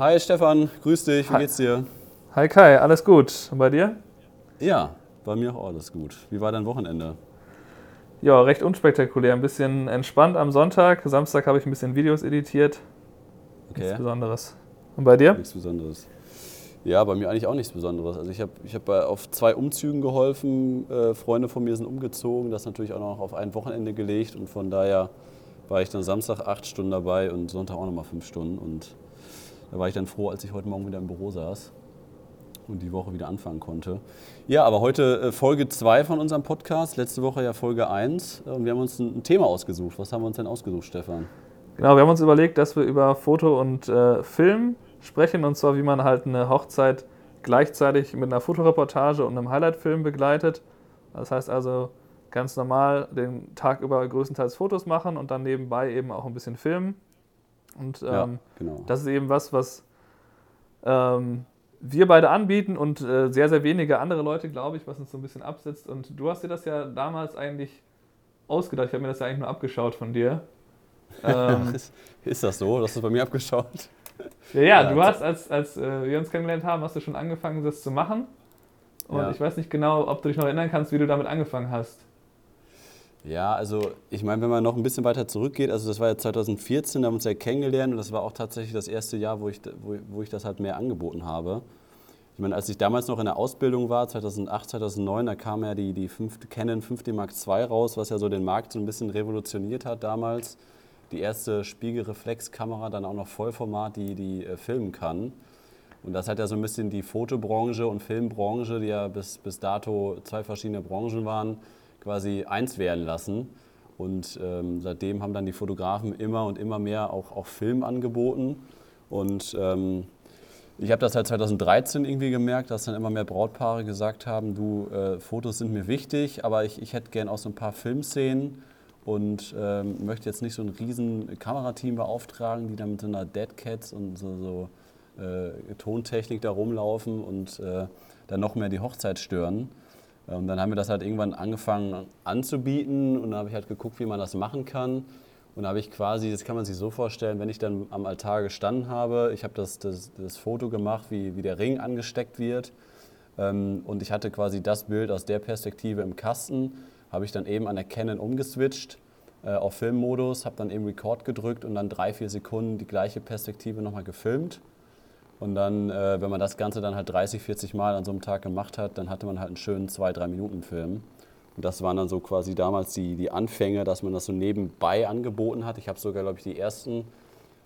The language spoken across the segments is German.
Hi Stefan, grüß dich, wie Hi. geht's dir? Hi Kai, alles gut. Und bei dir? Ja, bei mir auch alles gut. Wie war dein Wochenende? Ja, recht unspektakulär. Ein bisschen entspannt am Sonntag. Samstag habe ich ein bisschen Videos editiert. Nichts Okay, Besonderes. Und bei dir? nichts Besonderes. Ja, bei mir eigentlich auch nichts Besonderes. Also ich habe ich hab auf zwei Umzügen geholfen. Äh, Freunde von mir sind umgezogen, das natürlich auch noch auf ein Wochenende gelegt und von daher war ich dann Samstag acht Stunden dabei und Sonntag auch nochmal fünf Stunden und da war ich dann froh, als ich heute Morgen wieder im Büro saß und die Woche wieder anfangen konnte. Ja, aber heute äh, Folge 2 von unserem Podcast, letzte Woche ja Folge 1 und wir haben uns ein, ein Thema ausgesucht. Was haben wir uns denn ausgesucht, Stefan? Genau, wir haben uns überlegt, dass wir über Foto und äh, Film sprechen. Und zwar, wie man halt eine Hochzeit gleichzeitig mit einer Fotoreportage und einem Highlight-Film begleitet. Das heißt also ganz normal den Tag über größtenteils Fotos machen und dann nebenbei eben auch ein bisschen filmen. Und ähm, ja, genau. Das ist eben was, was ähm, wir beide anbieten und äh, sehr, sehr wenige andere Leute, glaube ich, was uns so ein bisschen absetzt. Und du hast dir das ja damals eigentlich ausgedacht. Ich habe mir das ja eigentlich nur abgeschaut von dir. Ähm, ist, ist das so? Hast du bei mir abgeschaut? ja, ja, Ja, du hast, als, als äh, wir uns kennengelernt haben, hast du schon angefangen, das zu machen. Und Ja. ich weiß nicht genau, ob du dich noch erinnern kannst, wie du damit angefangen hast. Ja, also ich meine, wenn man noch ein bisschen weiter zurückgeht, also das war ja 2014, da haben wir uns ja kennengelernt und das war auch tatsächlich das erste Jahr, wo ich, wo, wo ich das halt mehr angeboten habe. Ich meine, als ich damals noch in der Ausbildung war, 2008, 2009, da kam ja die, die fünfte Canon 5D Mark II raus, was ja so den Markt so ein bisschen revolutioniert hat damals. Die erste Spiegelreflexkamera, dann auch noch Vollformat, die, die äh, filmen kann. Und das hat ja so ein bisschen die Fotobranche und Filmbranche, die ja bis, bis dato zwei verschiedene Branchen waren, quasi eins werden lassen. Und ähm, seitdem haben dann die Fotografen immer und immer mehr auch, auch Film angeboten. Und ähm, ich habe das halt 2013 irgendwie gemerkt, dass dann immer mehr Brautpaare gesagt haben, du, äh, Fotos sind mir wichtig, aber ich, ich hätte gern auch so ein paar Filmszenen und ähm, möchte jetzt nicht so ein riesen Kamerateam beauftragen, die dann mit so einer Dead Cats und so, so äh, Tontechnik da rumlaufen und äh, dann noch mehr die Hochzeit stören. Und dann haben wir das halt irgendwann angefangen anzubieten und dann habe ich halt geguckt, wie man das machen kann. Und da habe ich quasi, das kann man sich so vorstellen, wenn ich dann am Altar gestanden habe, ich habe das, das, das Foto gemacht, wie, wie der Ring angesteckt wird. Ähm, und ich hatte quasi das Bild aus der Perspektive im Kasten, habe ich dann eben an der Canon umgeswitcht äh, auf Filmmodus, habe dann eben Record gedrückt und dann drei, vier Sekunden die gleiche Perspektive nochmal gefilmt. Und dann, äh, wenn man das Ganze dann halt 30, 40 Mal an so einem Tag gemacht hat, dann hatte man halt einen schönen 2-3-Minuten-Film. Und das waren dann so quasi damals die, die Anfänge, dass man das so nebenbei angeboten hat. Ich habe sogar, glaube ich, die ersten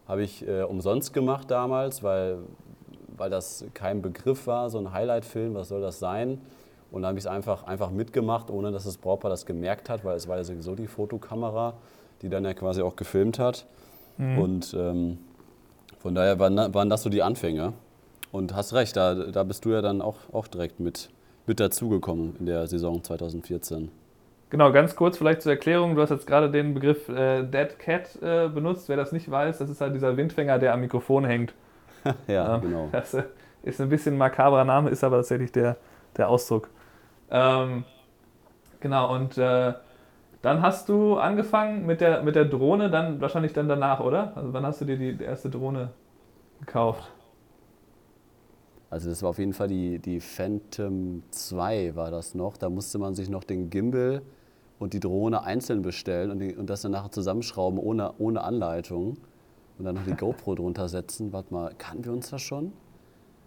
habe ich äh, umsonst gemacht damals, weil, weil das kein Begriff war, so ein Highlight-Film, was soll das sein? Und dann habe ich es einfach, einfach mitgemacht, ohne dass das Brautpaar das gemerkt hat, weil es war ja sowieso die Fotokamera, die dann ja quasi auch gefilmt hat. Und ähm, von daher waren, waren das so die Anfänge. Und hast recht, da, da bist du ja dann auch, auch direkt mit, mit dazugekommen in der Saison 2014. Genau, ganz kurz vielleicht zur Erklärung. Du hast jetzt gerade den Begriff äh, Dead Cat äh, benutzt. Wer das nicht weiß, das ist halt dieser Windfänger, der am Mikrofon hängt. Ja, Ähm, genau. Das äh, ist ein bisschen ein makabrer Name, ist aber tatsächlich der, der Ausdruck. Ähm, genau, und äh, dann hast du angefangen mit der, mit der Drohne, dann wahrscheinlich dann danach, oder? Also wann hast du dir die erste Drohne gekauft? Also das war auf jeden Fall die, die Phantom 2 war das noch. Da musste man sich noch den Gimbal und die Drohne einzeln bestellen und, die, und das dann nachher zusammenschrauben ohne, ohne Anleitung. Und dann noch die GoPro drunter setzen. Warte mal, kannten wir uns das schon?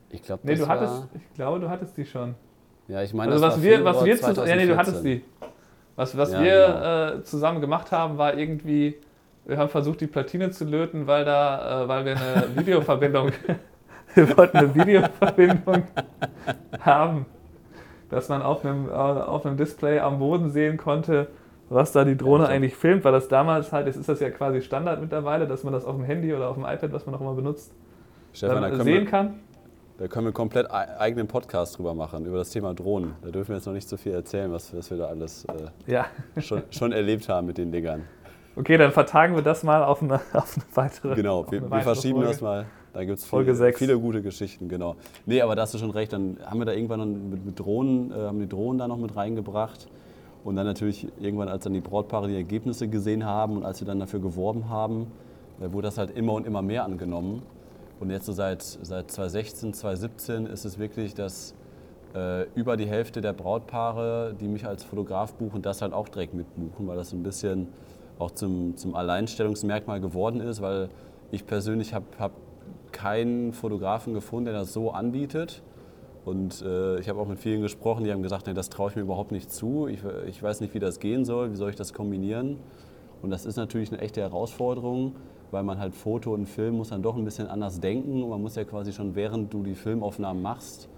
Ich glaube, Nee, du hattest, war... ich glaube, du hattest die schon. Ja, ich meine, Also das was war wir, was wir zusammen, ja, nee, du 2014. hattest die. Was, was Ja, wir genau. äh, zusammen gemacht haben, war irgendwie, wir haben versucht, die Platine zu löten, weil da, äh, weil wir eine Videoverbindung, wir wollten eine Videoverbindung haben, dass man auf einem, äh, auf einem Display am Boden sehen konnte, was da die Drohne Ja, eigentlich filmt, weil das damals halt, jetzt ist das ja quasi Standard mittlerweile, dass man das auf dem Handy oder auf dem iPad, was man auch immer benutzt, Stefan, da sehen wir, kann. Da können wir komplett ei- eigenen Podcast drüber machen, über das Thema Drohnen. Da dürfen wir jetzt noch nicht so viel erzählen, was, was wir da alles äh, Ja. schon, schon erlebt haben mit den Dingern. Okay, dann vertagen wir das mal auf eine, auf eine weitere. Genau, wir, eine wir weitere verschieben Folge. das mal. Da gibt es viele, viele gute Geschichten, genau. Nee, aber da hast du schon recht, dann haben wir da irgendwann noch mit, mit Drohnen, äh, haben die Drohnen da noch mit reingebracht. Und dann natürlich irgendwann, als dann die Brautpaare die Ergebnisse gesehen haben und als sie dann dafür geworben haben, äh, wurde das halt immer und immer mehr angenommen. Und jetzt so seit, seit 2016, 2017 ist es wirklich, dass äh, über die Hälfte der Brautpaare, die mich als Fotograf buchen, das halt auch direkt mitbuchen, weil das ein bisschen auch zum, zum Alleinstellungsmerkmal geworden ist, weil ich persönlich habe hab keinen Fotografen gefunden, der das so anbietet. Und äh, ich habe auch mit vielen gesprochen, die haben gesagt, nee, das traue ich mir überhaupt nicht zu. Ich, ich weiß nicht, wie das gehen soll, wie soll ich das kombinieren. Und das ist natürlich eine echte Herausforderung, weil man halt Foto und Film muss dann doch ein bisschen anders denken. Und man muss ja quasi schon, während du die Filmaufnahmen machst,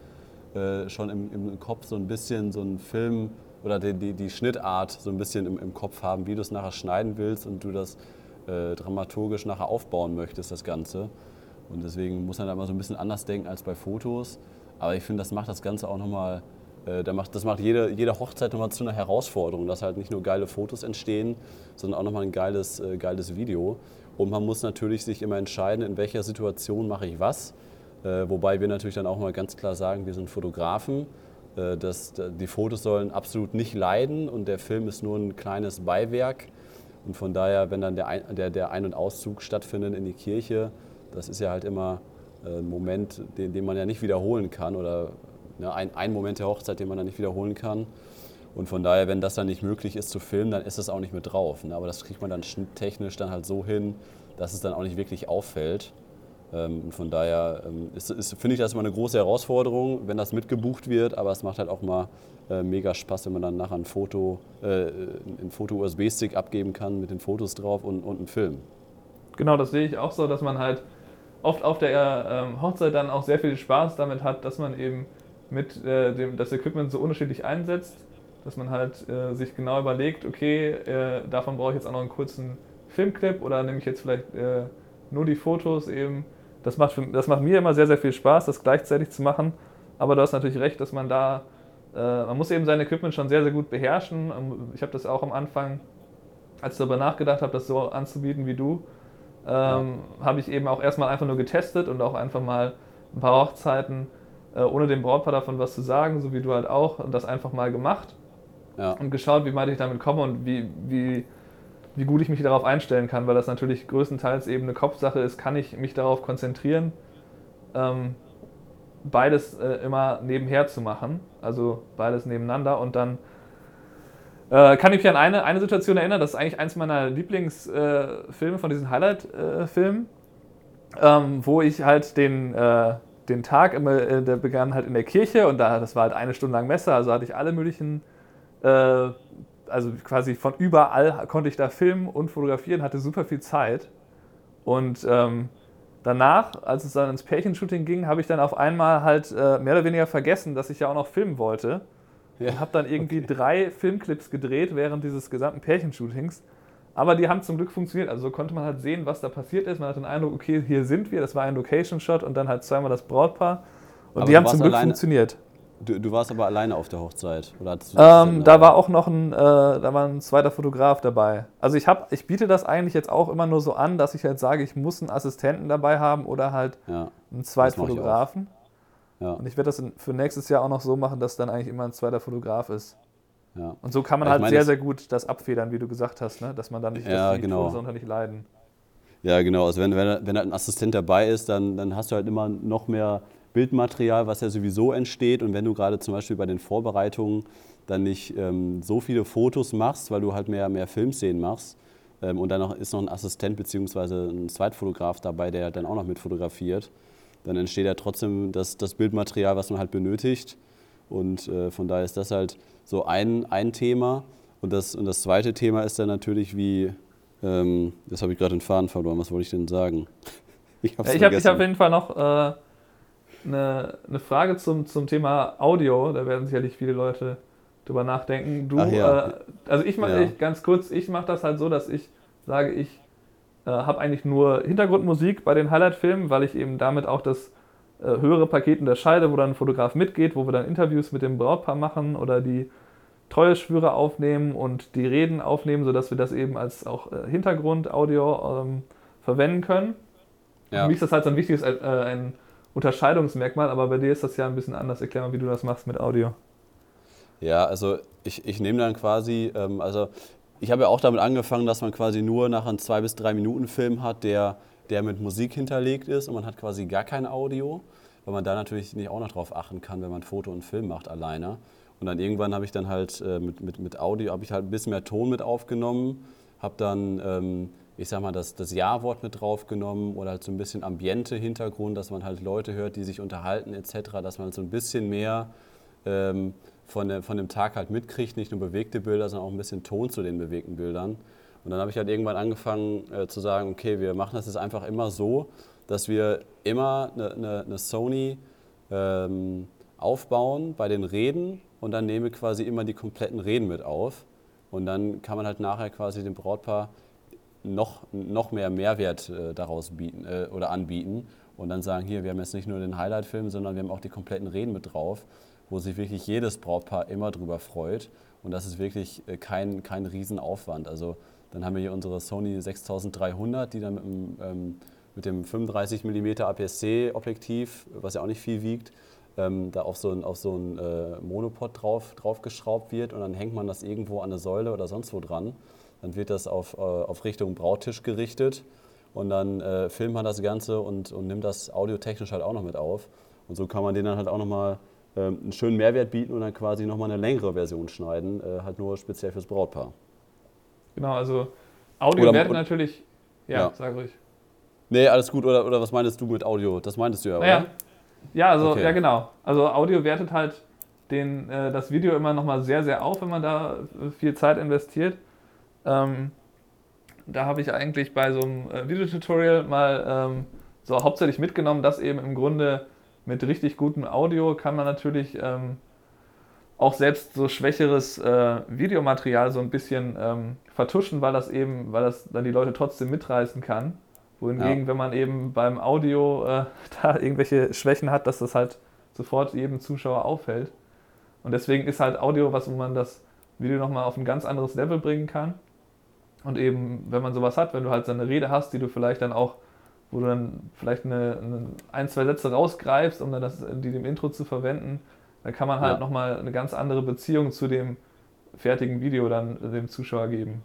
äh, schon im, im, Kopf so ein bisschen so einen Film oder die, die, die Schnittart so ein bisschen im, im, Kopf haben, wie du es nachher schneiden willst und du das äh, dramaturgisch nachher aufbauen möchtest, das Ganze. Und deswegen muss man da immer so ein bisschen anders denken als bei Fotos. Aber ich finde, das macht das Ganze auch nochmal, äh, das macht jede, jede Hochzeit nochmal zu einer Herausforderung, dass halt nicht nur geile Fotos entstehen, sondern auch nochmal ein geiles, äh, geiles Video. Und man muss natürlich sich immer entscheiden, in welcher Situation mache ich was. Äh, wobei wir natürlich dann auch mal ganz klar sagen, wir sind Fotografen. Äh, das, die Fotos sollen absolut nicht leiden und der Film ist nur ein kleines Beiwerk. Und von daher, wenn dann der, Ein-, der, der Ein- und Auszug stattfindet in die Kirche, das ist ja halt immer äh, ein Moment, den, den man ja nicht wiederholen kann oder ne, ein, ein Moment der Hochzeit, den man dann nicht wiederholen kann. Und von daher, wenn das dann nicht möglich ist zu filmen, dann ist das auch nicht mit drauf. Ne? Aber das kriegt man dann technisch dann halt so hin, dass es dann auch nicht wirklich auffällt. Ähm, und von daher ähm, finde ich das immer eine große Herausforderung, wenn das mitgebucht wird, aber es macht halt auch mal äh, mega Spaß, wenn man dann nachher ein Foto, äh, ein Foto-USB-Stick abgeben kann mit den Fotos drauf und, und einen Film. Genau, das sehe ich auch so, dass man halt oft auf der ähm, Hochzeit dann auch sehr viel Spaß damit hat, dass man eben mit äh, dem, das Equipment so unterschiedlich einsetzt, dass man halt äh, sich genau überlegt, okay, äh, davon brauche ich jetzt auch noch einen kurzen Filmclip oder nehme ich jetzt vielleicht äh, nur die Fotos eben. Das macht, für, das macht mir immer sehr, sehr viel Spaß, das gleichzeitig zu machen. Aber du hast natürlich recht, dass man da, äh, man muss eben sein Equipment schon sehr, sehr gut beherrschen. Ich habe das auch am Anfang, als ich darüber nachgedacht habe, das so anzubieten wie du, ähm, ja. habe ich eben auch erstmal einfach nur getestet und auch einfach mal ein paar Hochzeiten, äh, ohne dem Brautpaar davon was zu sagen, so wie du halt auch, und das einfach mal gemacht ja. und geschaut, wie weit ich damit komme und wie, wie, wie gut ich mich darauf einstellen kann, weil das natürlich größtenteils eben eine Kopfsache ist, kann ich mich darauf konzentrieren, ähm, beides äh, immer nebenher zu machen, also beides nebeneinander und dann äh, kann ich mich an eine, eine Situation erinnern, das ist eigentlich eins meiner Lieblingsfilme äh, von diesen Highlight-Filmen, ähm, wo ich halt den, äh, den Tag immer, äh, der begann halt in der Kirche und da, das war halt eine Stunde lang Messe, also hatte ich alle möglichen, äh, also quasi von überall konnte ich da filmen und fotografieren, hatte super viel Zeit. Und ähm, danach, als es dann ins Pärchenshooting ging, habe ich dann auf einmal halt äh, mehr oder weniger vergessen, dass ich ja auch noch filmen wollte. Ja. Und habe dann irgendwie okay. drei Filmclips gedreht während dieses gesamten Pärchenshootings. Aber die haben zum Glück funktioniert. Also so konnte man halt sehen, was da passiert ist. Man hat den Eindruck, okay, hier sind wir. Das war ein Location-Shot und dann halt zweimal das Brautpaar. Und aber die haben zum Glück funktioniert. Du, du, warst aber alleine auf der Hochzeit? Oder ähm, da war auch noch ein, äh, da war ein zweiter Fotograf dabei. Also ich, hab, ich biete das eigentlich jetzt auch immer nur so an, dass ich halt sage, ich muss einen Assistenten dabei haben oder halt ja, einen Zweitfotografen. Ja. Und ich werde das für nächstes Jahr auch noch so machen, dass dann eigentlich immer ein zweiter Fotograf ist. Ja. Und so kann man halt meine, sehr, sehr gut das abfedern, wie du gesagt hast, ne? dass man dann nicht, ja, die genau. Fotos nicht leiden. Ja, genau. Also wenn, wenn, wenn halt ein Assistent dabei ist, dann, dann hast du halt immer noch mehr Bildmaterial, was ja sowieso entsteht. Und wenn du gerade zum Beispiel bei den Vorbereitungen dann nicht ähm, so viele Fotos machst, weil du halt mehr, mehr Filmszenen machst, ähm, und dann noch, ist noch ein Assistent bzw. ein Zweitfotograf dabei, der dann auch noch mit fotografiert, dann entsteht ja trotzdem das, das Bildmaterial, was man halt benötigt. Und äh, von daher ist das halt so ein, ein Thema. Und das, und das zweite Thema ist dann natürlich, wie, ähm, das habe ich gerade den Faden verloren, was wollte ich denn sagen? Ich habe ja, hab, hab auf jeden Fall noch äh, eine, eine Frage zum, zum Thema Audio. Da werden sicherlich viele Leute drüber nachdenken. Du, ja. äh, also ich mache ja. ganz kurz, ich mache das halt so, dass ich sage, ich äh, habe eigentlich nur Hintergrundmusik bei den Highlight-Filmen, weil ich eben damit auch das äh, höhere Paket unterscheide, wo dann ein Fotograf mitgeht, wo wir dann Interviews mit dem Brautpaar machen oder die Treueschwüre aufnehmen und die Reden aufnehmen, sodass wir das eben als auch äh, Hintergrund-Audio ähm, verwenden können. Ja. Für mich ist das halt so ein wichtiges äh, ein Unterscheidungsmerkmal, aber bei dir ist das ja ein bisschen anders. Erklär mal, wie du das machst mit Audio. Ja, also ich, ich nehme dann quasi, ähm, also ich habe ja auch damit angefangen, dass man quasi nur nach einem zwei bis drei Minuten Film hat, der der mit Musik hinterlegt ist und man hat quasi gar kein Audio, weil man da natürlich nicht auch noch drauf achten kann, wenn man Foto und Film macht alleine. Und dann irgendwann habe ich dann halt äh, mit, mit, mit Audio, habe ich halt ein bisschen mehr Ton mit aufgenommen, habe dann, ähm, ich sag mal, das, das Ja-Wort mit draufgenommen oder halt so ein bisschen Ambiente-Hintergrund, dass man halt Leute hört, die sich unterhalten etc., dass man halt so ein bisschen mehr ähm, von, der, von dem Tag halt mitkriegt, nicht nur bewegte Bilder, sondern auch ein bisschen Ton zu den bewegten Bildern. Und dann habe ich halt irgendwann angefangen äh, zu sagen, okay, wir machen das jetzt einfach immer so, dass wir immer eine, eine, eine Sony ähm, aufbauen bei den Reden und dann nehme quasi immer die kompletten Reden mit auf. Und dann kann man halt nachher quasi dem Brautpaar noch, noch mehr Mehrwert äh, daraus bieten äh, oder anbieten und dann sagen, hier, wir haben jetzt nicht nur den Highlight-Film, sondern wir haben auch die kompletten Reden mit drauf, wo sich wirklich jedes Brautpaar immer drüber freut. Und das ist wirklich äh, kein, kein Riesenaufwand. Also dann haben wir hier unsere Sony 6300, die dann mit dem, ähm, mit dem 35 mm APS-C-Objektiv, was ja auch nicht viel wiegt, ähm, da auf so ein, auf so ein äh, Monopod drauf, drauf geschraubt wird und dann hängt man das irgendwo an eine Säule oder sonst wo dran. Dann wird das auf, äh, auf Richtung Brautisch gerichtet und dann äh, filmt man das Ganze und, und nimmt das audiotechnisch halt auch noch mit auf. Und so kann man den dann halt auch nochmal ähm, einen schönen Mehrwert bieten und dann quasi nochmal eine längere Version schneiden, äh, halt nur speziell fürs Brautpaar. Genau, also Audio wäre natürlich. Ja, ja, sag ruhig. Nee, alles gut. Oder, oder was meinst du mit Audio? Das meintest du ja, naja, oder? Ja, also, okay. ja, genau. Also Audio wertet halt den, äh, das Video immer nochmal sehr, sehr auf, wenn man da äh, viel Zeit investiert. Ähm, da habe ich eigentlich bei so einem äh, Videotutorial mal ähm, so hauptsächlich mitgenommen, dass eben im Grunde mit richtig gutem Audio kann man natürlich ähm, auch selbst so schwächeres äh, Videomaterial so ein bisschen ähm, vertuschen, weil das eben, weil das dann die Leute trotzdem mitreißen kann. Wohingegen, ja. wenn man eben beim Audio äh, da irgendwelche Schwächen hat, dass das halt sofort jedem Zuschauer auffällt. Und deswegen ist halt Audio was, wo man das Video nochmal auf ein ganz anderes Level bringen kann. Und eben, wenn man sowas hat, wenn du halt so eine Rede hast, die du vielleicht dann auch, wo du dann vielleicht eine, eine ein, zwei Sätze rausgreifst, um dann das, die dem Intro zu verwenden, dann kann man halt ja. nochmal eine ganz andere Beziehung zu dem fertigen Video dann dem Zuschauer geben.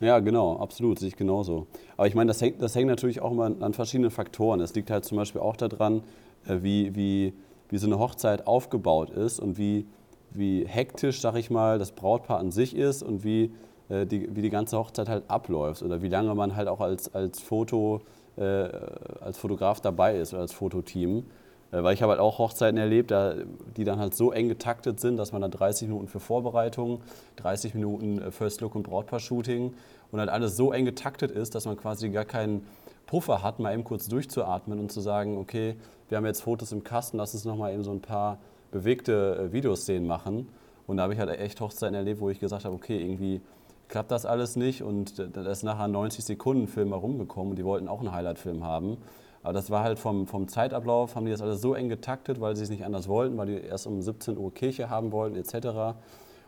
Ja, genau, absolut, sehe ich genauso. Aber ich meine, das hängt, das hängt natürlich auch immer an verschiedenen Faktoren. Es liegt halt zum Beispiel auch daran, äh, wie, wie, wie so eine Hochzeit aufgebaut ist und wie, wie hektisch, sag ich mal, das Brautpaar an sich ist und wie äh, die, wie die ganze Hochzeit halt abläuft oder wie lange man halt auch als, als, Foto, äh, als Fotograf dabei ist oder als Fototeam. Äh, weil ich habe halt auch Hochzeiten erlebt, die dann halt so eng getaktet sind, dass man dann 30 Minuten für Vorbereitung, 30 Minuten äh, First Look und Brautpaar-Shooting und halt alles so eng getaktet ist, dass man quasi gar keinen Puffer hat, mal eben kurz durchzuatmen und zu sagen, okay, wir haben jetzt Fotos im Kasten, lass uns nochmal eben so ein paar bewegte äh, Videoszenen machen. Und da habe ich halt echt Hochzeiten erlebt, wo ich gesagt habe, okay, irgendwie klappt das alles nicht und da ist nachher ein 90 Sekunden Film herumgekommen und die wollten auch einen Highlight-Film haben. Aber das war halt vom, vom Zeitablauf, haben die das alles so eng getaktet, weil sie es nicht anders wollten, weil die erst um 17 Uhr Kirche haben wollten etc.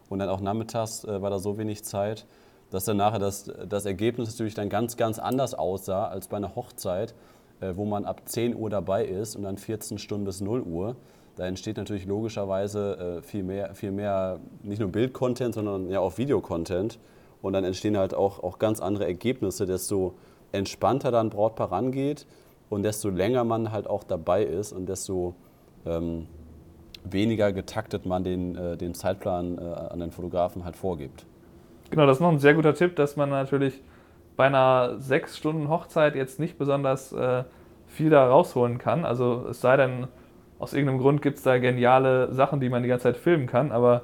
Und dann auch nachmittags äh, war da so wenig Zeit, dass dann nachher das, das Ergebnis natürlich dann ganz, ganz anders aussah als bei einer Hochzeit, äh, wo man ab 10 Uhr dabei ist und dann 14 Stunden bis 0 Uhr. Da entsteht natürlich logischerweise äh, viel, mehr, viel mehr, nicht nur Bild-Content, sondern ja auch Video-Content. Und dann entstehen halt auch, auch ganz andere Ergebnisse, desto entspannter dann Brautpaar rangeht und desto länger man halt auch dabei ist und desto ähm, weniger getaktet man den, äh, den Zeitplan äh, an den Fotografen halt vorgibt. Genau, das ist noch ein sehr guter Tipp, dass man natürlich bei einer sechs Stunden Hochzeit jetzt nicht besonders äh, viel da rausholen kann. Also es sei denn, aus irgendeinem Grund gibt es da geniale Sachen, die man die ganze Zeit filmen kann, aber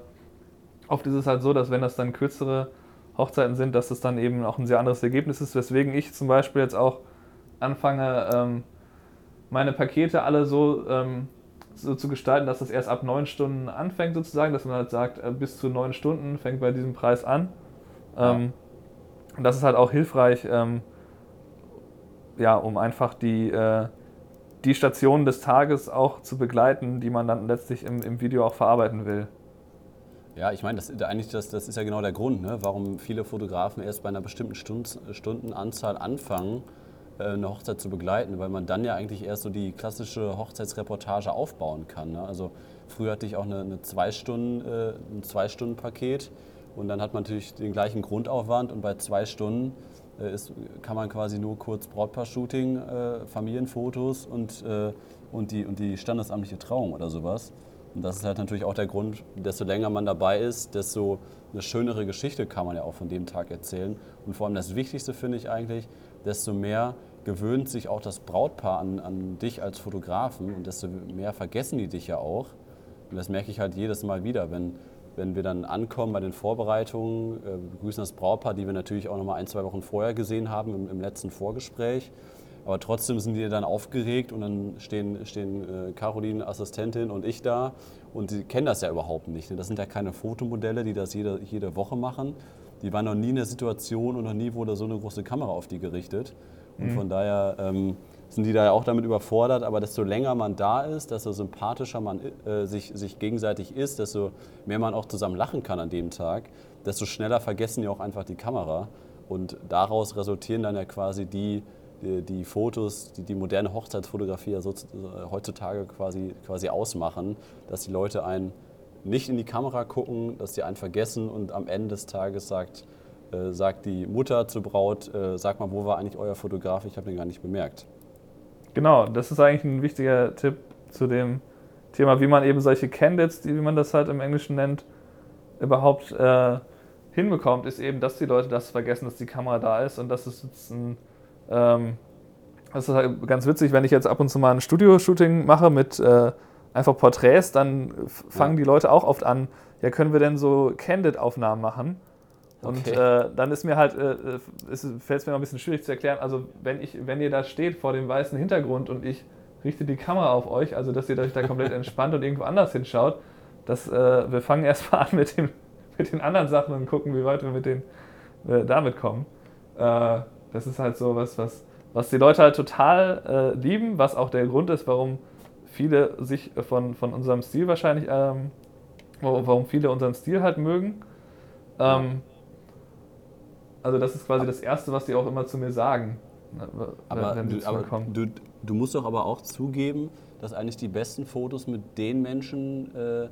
oft ist es halt so, dass wenn das dann kürzere Hochzeiten sind, dass das dann eben auch ein sehr anderes Ergebnis ist, weswegen ich zum Beispiel jetzt auch anfange, ähm, meine Pakete alle so, ähm, so zu gestalten, dass das erst ab neun Stunden anfängt sozusagen, dass man halt sagt, äh, bis zu neun Stunden fängt bei diesem Preis an. Ähm, und das ist halt auch hilfreich, ähm, ja, um einfach die, äh, die Stationen des Tages auch zu begleiten, die man dann letztlich im, im Video auch verarbeiten will. Ja, ich meine, das, eigentlich das, das ist ja genau der Grund, ne, warum viele Fotografen erst bei einer bestimmten Stund, Stundenanzahl anfangen, eine Hochzeit zu begleiten, weil man dann ja eigentlich erst so die klassische Hochzeitsreportage aufbauen kann. Ne? Also früher hatte ich auch eine, eine zwei Stunden, äh, ein Zwei-Stunden-Paket und dann hat man natürlich den gleichen Grundaufwand und bei zwei Stunden äh, ist, kann man quasi nur kurz Brautpaar-Shooting, äh, Familienfotos und, äh, und, die, und die standesamtliche Trauung oder sowas. Und das ist halt natürlich auch der Grund, desto länger man dabei ist, desto eine schönere Geschichte kann man ja auch von dem Tag erzählen. Und vor allem das Wichtigste finde ich eigentlich, desto mehr gewöhnt sich auch das Brautpaar an, an dich als Fotografen und desto mehr vergessen die dich ja auch. Und das merke ich halt jedes Mal wieder, wenn, wenn wir dann ankommen bei den Vorbereitungen, äh, begrüßen das Brautpaar, die wir natürlich auch noch mal ein, zwei Wochen vorher gesehen haben im, im letzten Vorgespräch. Aber trotzdem sind die dann aufgeregt und dann stehen, stehen äh, Caroline, Assistentin und ich da und die kennen das ja überhaupt nicht. Ne? Das sind ja keine Fotomodelle, die das jede, jede Woche machen. Die waren noch nie in der Situation und noch nie wurde so eine große Kamera auf die gerichtet. Und mhm. von daher ähm, sind die da ja auch damit überfordert. Aber desto länger man da ist, desto sympathischer man äh, sich, sich gegenseitig ist, desto mehr man auch zusammen lachen kann an dem Tag, desto schneller vergessen die auch einfach die Kamera. Und daraus resultieren dann ja quasi die, die, die Fotos, die die moderne Hochzeitsfotografie ja so, heutzutage quasi, quasi ausmachen, dass die Leute einen nicht in die Kamera gucken, dass sie einen vergessen und am Ende des Tages sagt, äh, sagt die Mutter zur Braut, äh, sag mal, wo war eigentlich euer Fotograf? Ich habe den gar nicht bemerkt. Genau, das ist eigentlich ein wichtiger Tipp zu dem Thema, wie man eben solche Candidates, wie man das halt im Englischen nennt, überhaupt äh, hinbekommt, ist eben, dass die Leute das vergessen, dass die Kamera da ist und dass es jetzt ein ähm, das ist halt ganz witzig, wenn ich jetzt ab und zu mal ein Studio-Shooting mache mit äh, einfach Porträts, dann fangen ja. die Leute auch oft an, ja, können wir denn so Candid-Aufnahmen machen? Und okay. äh, dann ist mir halt, äh, fällt es mir noch ein bisschen schwierig zu erklären, also wenn, ich, wenn ihr da steht vor dem weißen Hintergrund und ich richte die Kamera auf euch, also dass ihr euch da komplett entspannt und irgendwo anders hinschaut, das, äh, wir fangen erstmal an mit, dem, mit den anderen Sachen und gucken, wie weit wir mit den, äh, damit kommen. Äh, das ist halt so was, was, was die Leute halt total äh, lieben, was auch der Grund ist, warum viele sich von, von unserem Stil wahrscheinlich, ähm, warum viele unseren Stil halt mögen. Ähm, also das ist quasi das Erste, was die auch immer zu mir sagen, ne, aber, wenn sie aber du, du, musst doch aber auch zugeben, dass eigentlich die besten Fotos mit den Menschen äh,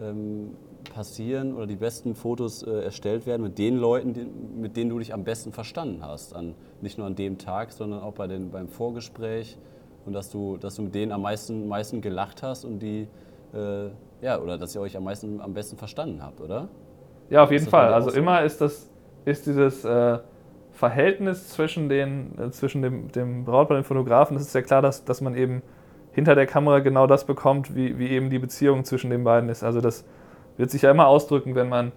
ähm, passieren oder die besten Fotos äh, erstellt werden mit den Leuten, die, mit denen du dich am besten verstanden hast. An, nicht nur an dem Tag, sondern auch bei den, beim Vorgespräch und dass du, dass du mit denen am meisten, meisten gelacht hast und die, äh, ja, oder dass ihr euch am meisten am besten verstanden habt, oder? Ja, auf jeden Fall. Also immer ist das, ist dieses äh, Verhältnis zwischen, den, äh, zwischen dem, dem Brautpaar und dem Fotografen, das ist ja klar, dass, dass man eben hinter der Kamera genau das bekommt, wie, wie eben die Beziehung zwischen den beiden ist. Also das wird sich ja immer ausdrücken, wenn man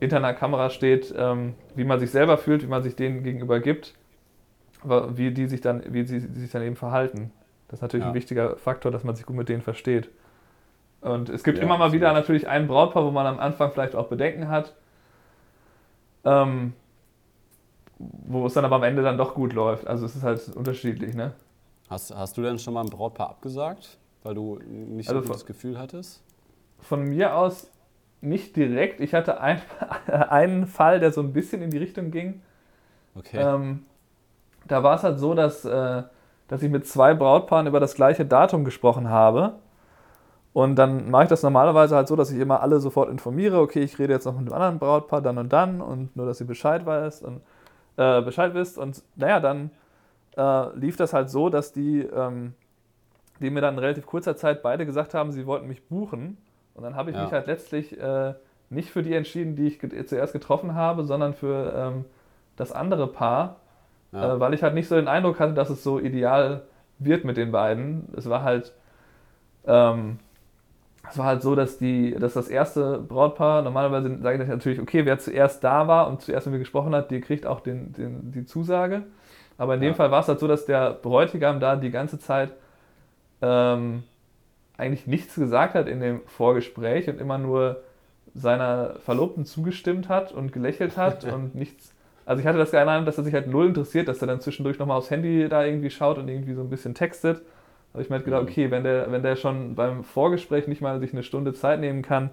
hinter einer Kamera steht, ähm, wie man sich selber fühlt, wie man sich denen gegenüber gibt, aber wie die sich dann, wie sie sich dann eben verhalten. Das ist natürlich ja. ein wichtiger Faktor, dass man sich gut mit denen versteht. Und es gibt ja, immer mal wieder natürlich ein Brautpaar, wo man am Anfang vielleicht auch Bedenken hat, ähm, wo es dann aber am Ende dann doch gut läuft. Also es ist halt unterschiedlich, ne? Hast, hast du denn schon mal ein Brautpaar abgesagt, weil du nicht also so das Gefühl hattest? Von mir aus nicht direkt. Ich hatte ein, einen Fall, der so ein bisschen in die Richtung ging. Okay. Ähm, da war es halt so, dass, äh, dass ich mit zwei Brautpaaren über das gleiche Datum gesprochen habe. Und dann mache ich das normalerweise halt so, dass ich immer alle sofort informiere, okay, ich rede jetzt noch mit einem anderen Brautpaar, dann und dann, und nur, dass ihr Bescheid weißt und äh, Bescheid wisst. Und naja, dann äh, lief das halt so, dass die, ähm, die mir dann in relativ kurzer Zeit beide gesagt haben, sie wollten mich buchen. Und dann habe ich ja. mich halt letztlich äh, nicht für die entschieden, die ich get zuerst getroffen habe, sondern für ähm, das andere Paar, ja. äh, weil ich halt nicht so den Eindruck hatte, dass es so ideal wird mit den beiden. Es war halt, ähm, es war halt so, dass die, dass das erste Brautpaar, normalerweise sage ich natürlich, okay, wer zuerst da war und zuerst mit mir gesprochen hat, der kriegt auch den, den die Zusage. Aber in dem ja. Fall war es halt so, dass der Bräutigam da die ganze Zeit ähm, eigentlich nichts gesagt hat in dem Vorgespräch und immer nur seiner Verlobten zugestimmt hat und gelächelt hat und nichts. Also ich hatte das gerne, dass er sich halt null interessiert, dass er dann zwischendurch nochmal aufs Handy da irgendwie schaut und irgendwie so ein bisschen textet. Aber ich mir halt gedacht, mhm. okay, wenn der, wenn der schon beim Vorgespräch nicht mal sich eine Stunde Zeit nehmen kann,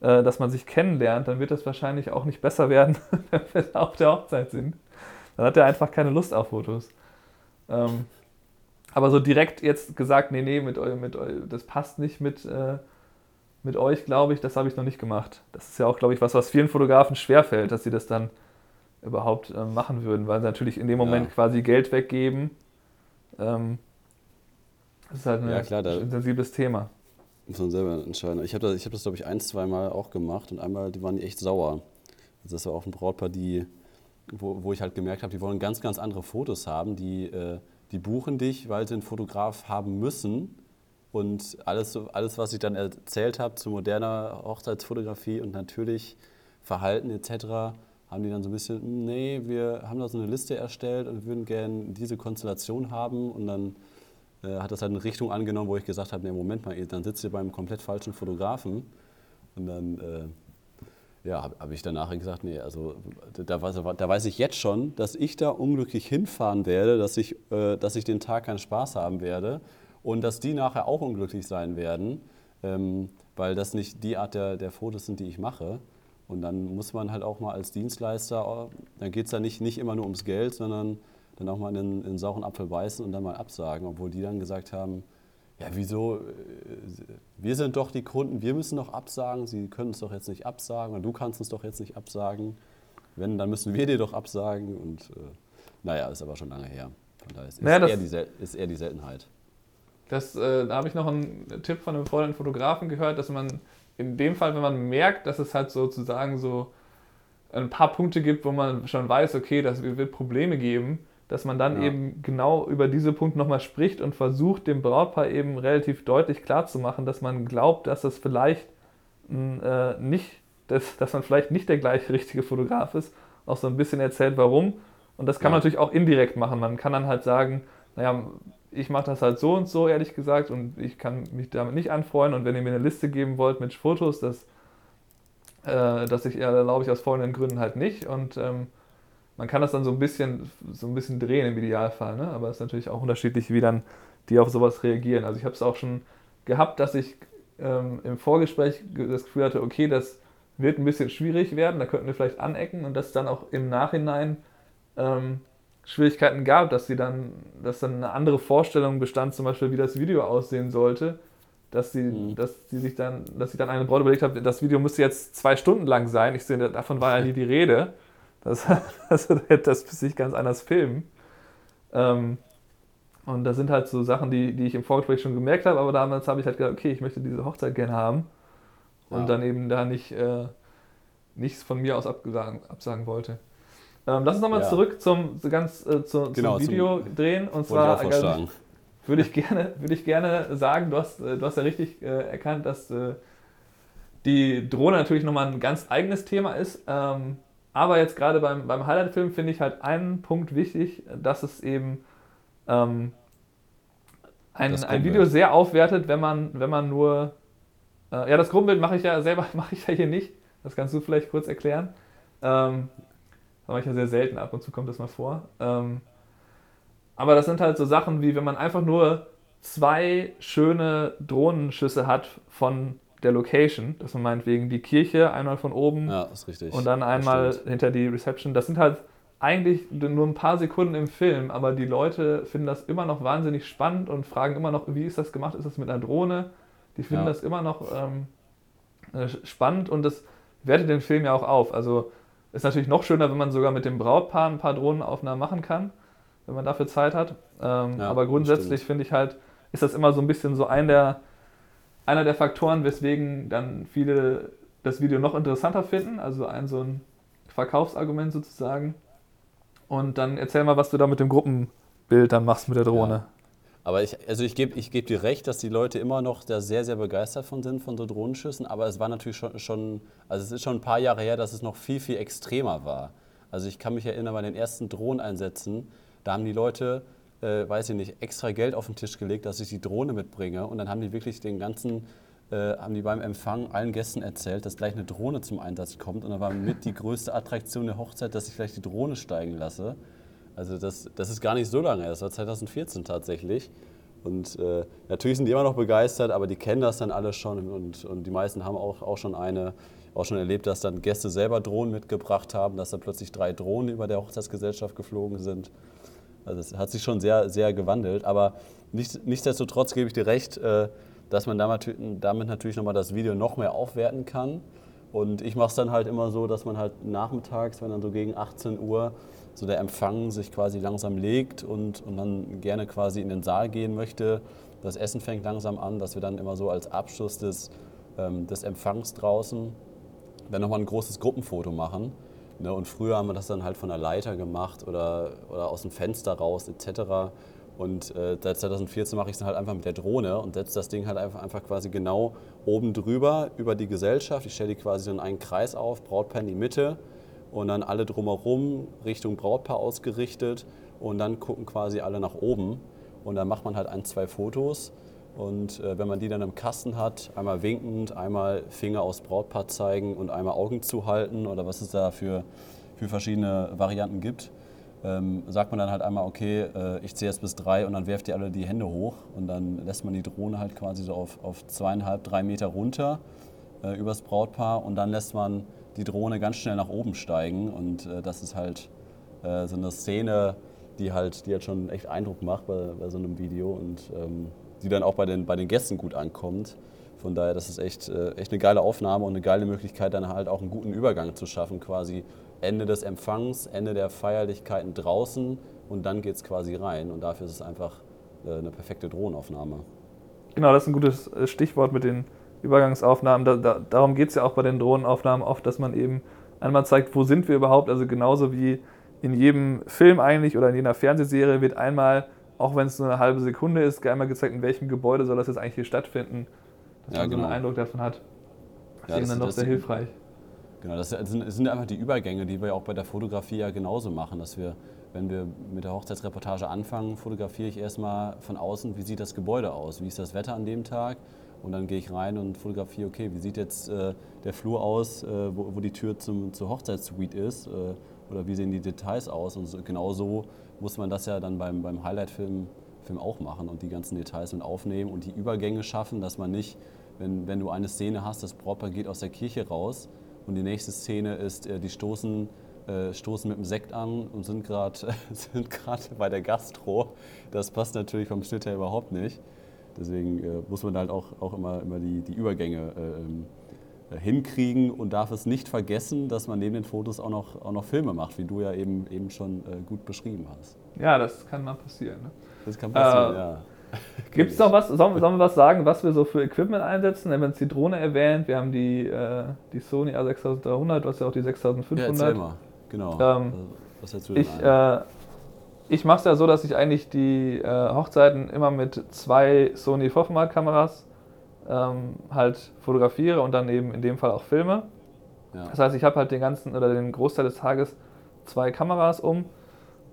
äh, dass man sich kennenlernt, dann wird das wahrscheinlich auch nicht besser werden, wenn wir auf der Hochzeit sind. Dann hat er einfach keine Lust auf Fotos. Ähm, aber so direkt jetzt gesagt, nee, nee, mit, mit, das passt nicht mit, äh, mit euch, glaube ich, das habe ich noch nicht gemacht. Das ist ja auch, glaube ich, was, was vielen Fotografen schwerfällt, dass sie das dann überhaupt äh, machen würden, weil sie natürlich in dem Moment Ja. quasi Geld weggeben. Ähm, das ist halt ein Ja, klar, sensibles Thema. Muss man selber entscheiden. Ich habe das, ich hab das glaube ich, ein, zwei Mal auch gemacht und einmal, die waren die echt sauer. Also das war auch ein Brautpaar, die, wo, wo ich halt gemerkt habe, die wollen ganz, ganz andere Fotos haben. Die, äh, die buchen dich, weil sie einen Fotograf haben müssen. Und alles, alles was ich dann erzählt habe zu moderner Hochzeitsfotografie und natürlich Verhalten etc., haben die dann so ein bisschen, "Hm, nee, wir haben da so eine Liste erstellt und würden gerne diese Konstellation haben. Und dann äh, hat das halt eine Richtung angenommen, wo ich gesagt habe, nee, Moment mal, dann sitzt ihr beim komplett falschen Fotografen. Und dann äh, ja, habe hab ich danach gesagt, nee, also da, weiß- da weiß ich jetzt schon, dass ich da unglücklich hinfahren werde, dass ich, äh, dass ich den Tag keinen Spaß haben werde und dass die nachher auch unglücklich sein werden, ähm, weil das nicht die Art der, der Fotos sind, die ich mache. Und dann muss man halt auch mal als Dienstleister, äh, dann geht es ja nicht, nicht immer nur ums Geld, sondern dann auch mal in den, in den sauren Apfel beißen und dann mal absagen, obwohl die dann gesagt haben, ja, wieso? äh, Wir sind doch die Kunden, wir müssen doch absagen, sie können es doch jetzt nicht absagen oder du kannst es doch jetzt nicht absagen. Wenn, dann müssen wir dir doch absagen und äh, naja, ist aber schon lange her. Von daher ist, Naja, eher, die, ist eher die Seltenheit. Das, äh, da habe ich noch einen Tipp von einem befreundeten Fotografen gehört, dass man in dem Fall, wenn man merkt, dass es halt sozusagen so ein paar Punkte gibt, wo man schon weiß, okay, das wird Probleme geben, dass man dann Ja. eben genau über diese Punkte nochmal spricht und versucht, dem Brautpaar eben relativ deutlich klarzumachen, dass man glaubt, dass das vielleicht äh, nicht, dass, dass man vielleicht nicht der gleich richtige Fotograf ist, auch so ein bisschen erzählt, warum. Und das kann man Ja. natürlich auch indirekt machen. Man kann dann halt sagen, naja, ich mache das halt so und so, ehrlich gesagt, und ich kann mich damit nicht anfreunden. Und wenn ihr mir eine Liste geben wollt mit Fotos, das, äh, das ich erlaube ich aus folgenden Gründen halt nicht. Und ähm, man kann das dann so ein bisschen, so ein bisschen drehen im Idealfall, ne? aber es ist natürlich auch unterschiedlich, wie dann die auf sowas reagieren. Also ich habe es auch schon gehabt, dass ich ähm, im Vorgespräch ge- das Gefühl hatte, okay, das wird ein bisschen schwierig werden, da könnten wir vielleicht anecken und dass dann auch im Nachhinein ähm, Schwierigkeiten gab, dass sie dann, dass dann eine andere Vorstellung bestand, zum Beispiel, wie das Video aussehen sollte, dass sie, Mhm. dass sie sich dann, dass ich dann eine Braut überlegt habe, das Video müsste jetzt zwei Stunden lang sein. Ich sehe, davon war ja nie die Rede. Das, also, das müsste ich ganz anders filmen. Ähm, und das sind halt so Sachen, die, die ich im Vorgespräch schon gemerkt habe, aber damals habe ich halt gedacht, okay, ich möchte diese Hochzeit gerne haben. Und Ja. dann eben da nicht, äh, nichts von mir aus absagen, absagen wollte. Ähm, lass uns nochmal Ja. zurück zum, ganz, äh, zu, Genau, zum zum- Video drehen. Und zwar vorschlagen. würde ich gerne, würde ich gerne sagen, du hast, äh, du hast ja richtig äh, erkannt, dass äh, die Drohne natürlich nochmal ein ganz eigenes Thema ist. Ähm, aber jetzt gerade beim, beim Highlight-Film finde ich halt einen Punkt wichtig, dass es eben ähm, ein, Das ein. Video sehr aufwertet, wenn man, wenn man nur. Äh, ja, das Grundbild mache ich ja selber mache ich ja hier nicht. Das kannst du vielleicht kurz erklären. Ähm, das mache ich ja sehr selten, ab und zu kommt das mal vor. Ähm, aber das sind halt so Sachen wie, wenn man einfach nur zwei schöne Drohnenschüsse hat von der Location, dass man meinetwegen die Kirche einmal von oben Ja, und dann einmal hinter die Reception. Das sind halt eigentlich nur ein paar Sekunden im Film, aber die Leute finden das immer noch wahnsinnig spannend und fragen immer noch, wie ist das gemacht? Ist das mit einer Drohne? Die finden Ja. das immer noch ähm, äh, spannend und das wertet den Film ja auch auf. Also ist natürlich noch schöner, wenn man sogar mit dem Brautpaar ein paar Drohnenaufnahmen machen kann, wenn man dafür Zeit hat. Ähm, Ja, aber grundsätzlich finde ich halt, ist das immer so ein bisschen so ein der, einer der Faktoren, weswegen dann viele das Video noch interessanter finden. Also ein so ein Verkaufsargument sozusagen. Und dann erzähl mal, was du da mit dem Gruppenbild dann machst mit der Drohne. Aber ich, also ich gebe ich geb dir recht, dass die Leute immer noch da sehr, sehr begeistert von sind, von so Drohnenschüssen. Aber es war natürlich schon, schon, also es ist schon ein paar Jahre her, dass es noch viel, viel extremer war. Also ich kann mich erinnern, bei den ersten Drohneneinsätzen, da haben die Leute, äh, weiß ich nicht, extra Geld auf den Tisch gelegt, dass ich die Drohne mitbringe. Und dann haben die wirklich den ganzen, äh, haben die beim Empfang allen Gästen erzählt, dass gleich eine Drohne zum Einsatz kommt. Und da war mit die größte Attraktion der Hochzeit, dass ich gleich die Drohne steigen lasse. Also das, das ist gar nicht so lange, das war 2014 tatsächlich. Und äh, natürlich sind die immer noch begeistert, aber die kennen das dann alle schon und, und die meisten haben auch, auch, schon eine, auch schon erlebt, dass dann Gäste selber Drohnen mitgebracht haben, dass da plötzlich drei Drohnen über der Hochzeitsgesellschaft geflogen sind. Also es hat sich schon sehr, sehr gewandelt, aber nicht, nichtsdestotrotz gebe ich dir recht, äh, dass man damit, damit natürlich nochmal das Video noch mehr aufwerten kann. Und ich mache es dann halt immer so, dass man halt nachmittags, wenn dann so gegen 18 Uhr so der Empfang sich quasi langsam legt und, und dann gerne quasi in den Saal gehen möchte. Das Essen fängt langsam an, dass wir dann immer so als Abschluss des, ähm, des Empfangs draußen dann nochmal ein großes Gruppenfoto machen. Ne? Und früher haben wir das dann halt von der Leiter gemacht oder, oder aus dem Fenster raus etc. Und äh, seit 2014 mache ich es halt einfach mit der Drohne und setze das Ding halt einfach, einfach quasi genau oben drüber über die Gesellschaft. Ich stelle die quasi in einen Kreis auf, Brautpaar in die Mitte und dann alle drumherum Richtung Brautpaar ausgerichtet und dann gucken quasi alle nach oben und dann macht man halt ein, zwei Fotos und äh, wenn man die dann im Kasten hat, einmal winkend, einmal Finger aufs Brautpaar zeigen und einmal Augen zuhalten oder was es da für, für verschiedene Varianten gibt, ähm, sagt man dann halt einmal, okay, äh, ich zähle jetzt bis drei und dann werft ihr alle die Hände hoch und dann lässt man die Drohne halt quasi so auf, auf zweieinhalb, drei Meter runter äh, übers Brautpaar und dann lässt man die Drohne ganz schnell nach oben steigen und äh, das ist halt äh, so eine Szene, die halt, die halt schon echt Eindruck macht bei, bei so einem Video und ähm, die dann auch bei den, bei den Gästen gut ankommt. Von daher, das ist echt, äh, echt eine geile Aufnahme und eine geile Möglichkeit, dann halt auch einen guten Übergang zu schaffen, quasi Ende des Empfangs, Ende der Feierlichkeiten draußen und dann geht es quasi rein. Und dafür ist es einfach äh, eine perfekte Drohnenaufnahme. Genau, das ist ein gutes äh, Stichwort mit den Übergangsaufnahmen. Da, da, darum geht es ja auch bei den Drohnenaufnahmen oft, dass man eben einmal zeigt, wo sind wir überhaupt. Also genauso wie in jedem Film eigentlich oder in jeder Fernsehserie wird einmal, auch wenn es nur eine halbe Sekunde ist, einmal gezeigt, in welchem Gebäude soll das jetzt eigentlich hier stattfinden. Dass ja, man genau. so einen genau. Eindruck davon hat. Das ja, ist dann doch sehr hilfreich. Genau, das sind, sind einfach die Übergänge, die wir auch bei der Fotografie ja genauso machen, dass wir, wenn wir mit der Hochzeitsreportage anfangen, fotografiere ich erstmal von außen, wie sieht das Gebäude aus, wie ist das Wetter an dem Tag und dann gehe ich rein und fotografiere, okay, wie sieht jetzt äh, der Flur aus, äh, wo, wo, die Tür zum, zur Hochzeitssuite ist äh, oder wie sehen die Details aus und so, genau so muss man das ja dann beim, beim Highlight-Film Film auch machen und die ganzen Details mit aufnehmen und die Übergänge schaffen, dass man nicht, wenn, wenn du eine Szene hast, das Brautpaar geht aus der Kirche raus, und die nächste Szene ist, äh, die stoßen, äh, stoßen mit dem Sekt an und sind gerade bei der Gastro. Das passt natürlich vom Schnitt her überhaupt nicht. Deswegen äh, muss man halt auch, auch immer, immer die, die Übergänge ähm, hinkriegen und darf es nicht vergessen, dass man neben den Fotos auch noch, auch noch Filme macht, wie du ja eben, eben schon gut beschrieben hast. Ja, das kann mal passieren. Ne? Das kann passieren, äh, ja. Gibt es noch was, sollen, sollen, wir was sagen, was wir so für Equipment einsetzen? Wir haben jetzt die Drohne erwähnt, wir haben die, äh, die Sony A6300, was ja auch die 6500. Ja, erzähl mal, genau. Ähm, was hältst du denn ich, äh, ich mache es ja so, dass ich eigentlich die äh, Hochzeiten immer mit zwei Sony Vollformat-Kameras ähm, halt fotografiere und dann eben in dem Fall auch filme. Ja. Das heißt, ich habe halt den ganzen oder den Großteil des Tages zwei Kameras um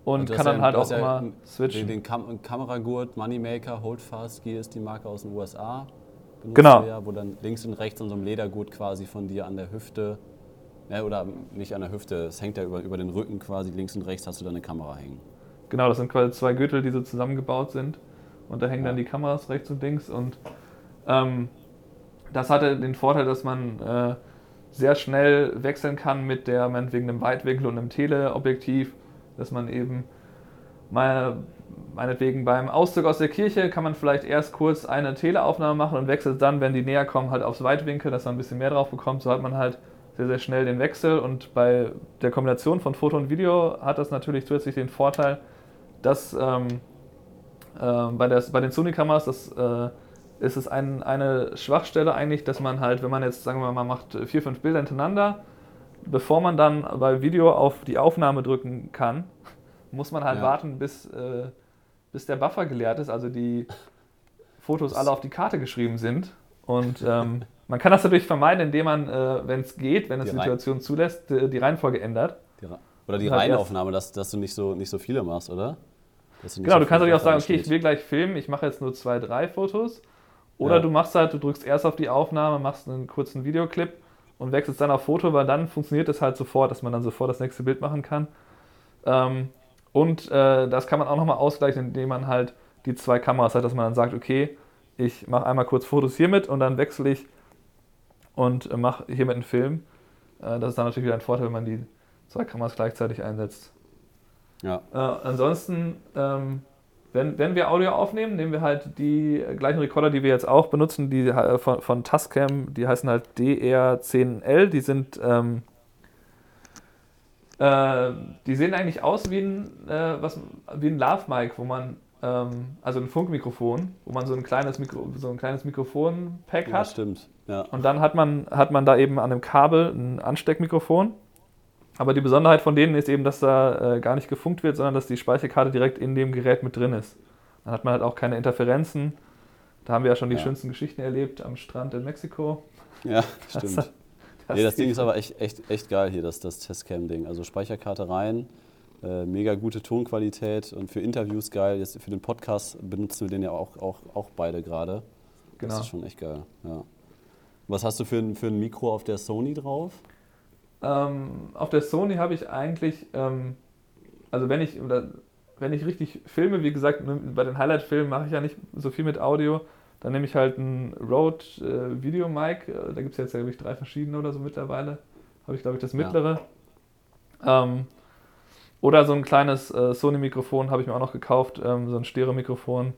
und kann dann ja, halt auch ja immer switchen. Den, Kam Kameragurt, Moneymaker, Holdfast Gear ist die Marke aus den USA. Genau. Ja, wo dann links und rechts an so einem Ledergurt quasi von dir an der Hüfte, ja, oder nicht an der Hüfte, es hängt ja über, über den Rücken quasi, links und rechts hast du dann eine Kamera hängen. Genau, das sind quasi zwei Gürtel, die so zusammengebaut sind. Und da hängen ja. dann die Kameras rechts und links. Und ähm, das hatte den Vorteil, dass man äh, sehr schnell wechseln kann mit der, meinetwegen einem Weitwinkel und einem Teleobjektiv dass man eben mal, meinetwegen beim Auszug aus der Kirche kann man vielleicht erst kurz eine Teleaufnahme machen und wechselt dann, wenn die näher kommen, halt aufs Weitwinkel, dass man ein bisschen mehr drauf bekommt. So hat man halt sehr, sehr schnell den Wechsel und bei der Kombination von Foto und Video hat das natürlich zusätzlich den Vorteil, dass ähm, äh, bei, der, bei den Sony-Kameras das äh, ist es ein, eine Schwachstelle eigentlich, dass man halt, wenn man jetzt, sagen wir mal, macht vier, fünf Bilder hintereinander, bevor man dann bei Video auf die Aufnahme drücken kann, muss man halt ja. warten, bis, äh, bis der Buffer geleert ist, also die Fotos alle auf die Karte geschrieben sind. Und ähm, man kann das natürlich vermeiden, indem man, äh, wenn es geht, wenn es die Situation zulässt, die, die, Reihenfolge ändert. Die oder die Reihenaufnahme, dass, dass du nicht so, nicht so viele machst, oder? Du genau, so du kannst natürlich auch sagen, okay, ich will gleich filmen, ich mache jetzt nur zwei, drei Fotos. Oder ja. du machst halt, du drückst erst auf die Aufnahme, machst einen kurzen Videoclip und wechselst dann auf Foto, weil dann funktioniert es halt sofort, dass man dann sofort das nächste Bild machen kann. Ähm, und äh, das kann man auch nochmal ausgleichen, indem man halt die zwei Kameras hat, dass man dann sagt, okay, ich mache einmal kurz Fotos hiermit und dann wechsle ich und äh, mache hiermit einen Film. Äh, das ist dann natürlich wieder ein Vorteil, wenn man die zwei Kameras gleichzeitig einsetzt. Ja. Äh, ansonsten ähm, wenn, wenn wir Audio aufnehmen, nehmen wir halt die gleichen Recorder, die wir jetzt auch benutzen, die äh, von, von Tascam, die heißen halt DR10L, die sind, ähm, äh, die sehen eigentlich aus wie ein, äh, was, wie ein Lave-Mic, wo man, ähm, also ein Funkmikrofon, wo man so ein kleines, Mikro, so ein kleines Mikrofon-Pack Ja, hat. stimmt. Ja. Und dann hat man, hat man da eben an dem Kabel ein Ansteckmikrofon. Aber die Besonderheit von denen ist eben, dass da äh, gar nicht gefunkt wird, sondern dass die Speicherkarte direkt in dem Gerät mit drin ist. Dann hat man halt auch keine Interferenzen. Da haben wir ja schon die Ja. schönsten Geschichten erlebt am Strand in Mexiko. ja, stimmt. Das- nee, das Ding ist aber echt, echt, echt geil hier, das, das Testcam-Ding. Also Speicherkarte rein, äh, mega gute Tonqualität und für Interviews geil. Jetzt für den Podcast benutzen wir den ja auch, auch, auch beide gerade. Genau. Das ist schon echt geil. Ja. Was hast du für ein, für ein Mikro auf der Sony drauf? Ähm, auf der Sony habe ich eigentlich, ähm, also wenn ich, oder wenn ich richtig filme, wie gesagt, ne, bei den Highlight-Filmen mache ich ja nicht so viel mit Audio, dann nehme ich halt ein Rode äh, Video Mic, äh, da gibt es jetzt, glaube ich, drei verschiedene oder so mittlerweile. Habe ich, glaube ich, das Ja. mittlere. Ähm, oder so ein kleines äh, Sony-Mikrofon habe ich mir auch noch gekauft, ähm, so ein Stereo-Mikrofon,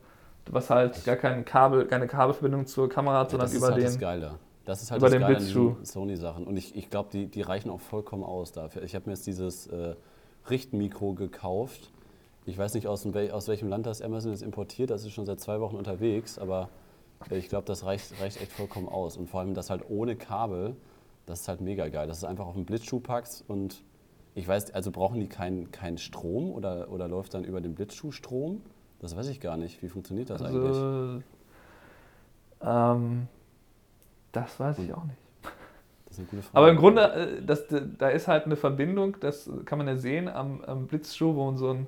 was halt gar kein Kabel, keine Kabelverbindung zur Kamera hat, Ja, sondern das ist über halt das den. Geile. Das ist halt über das den Blitzschuh. Sony-Sachen. Und ich, ich glaube, die, die reichen auch vollkommen aus dafür. Ich habe mir jetzt dieses äh, Richtmikro gekauft. Ich weiß nicht, aus, dem, aus welchem Land das Amazon jetzt importiert. Das ist schon seit zwei Wochen unterwegs. Aber äh, ich glaube, das reicht, reicht echt vollkommen aus. Und vor allem das halt ohne Kabel. Das ist halt mega geil. Das ist einfach auf den Blitzschuh packst und ich weiß, also brauchen die keinen keinen Strom oder, oder läuft dann über den Blitzschuh Strom? Das weiß ich gar nicht. Wie funktioniert das eigentlich? Also, ähm, das weiß ich auch nicht. Das ist eine gute Frage. Aber im Grunde, äh, das, da ist halt eine Verbindung, das kann man ja sehen am, am Blitzschuh, wo so ein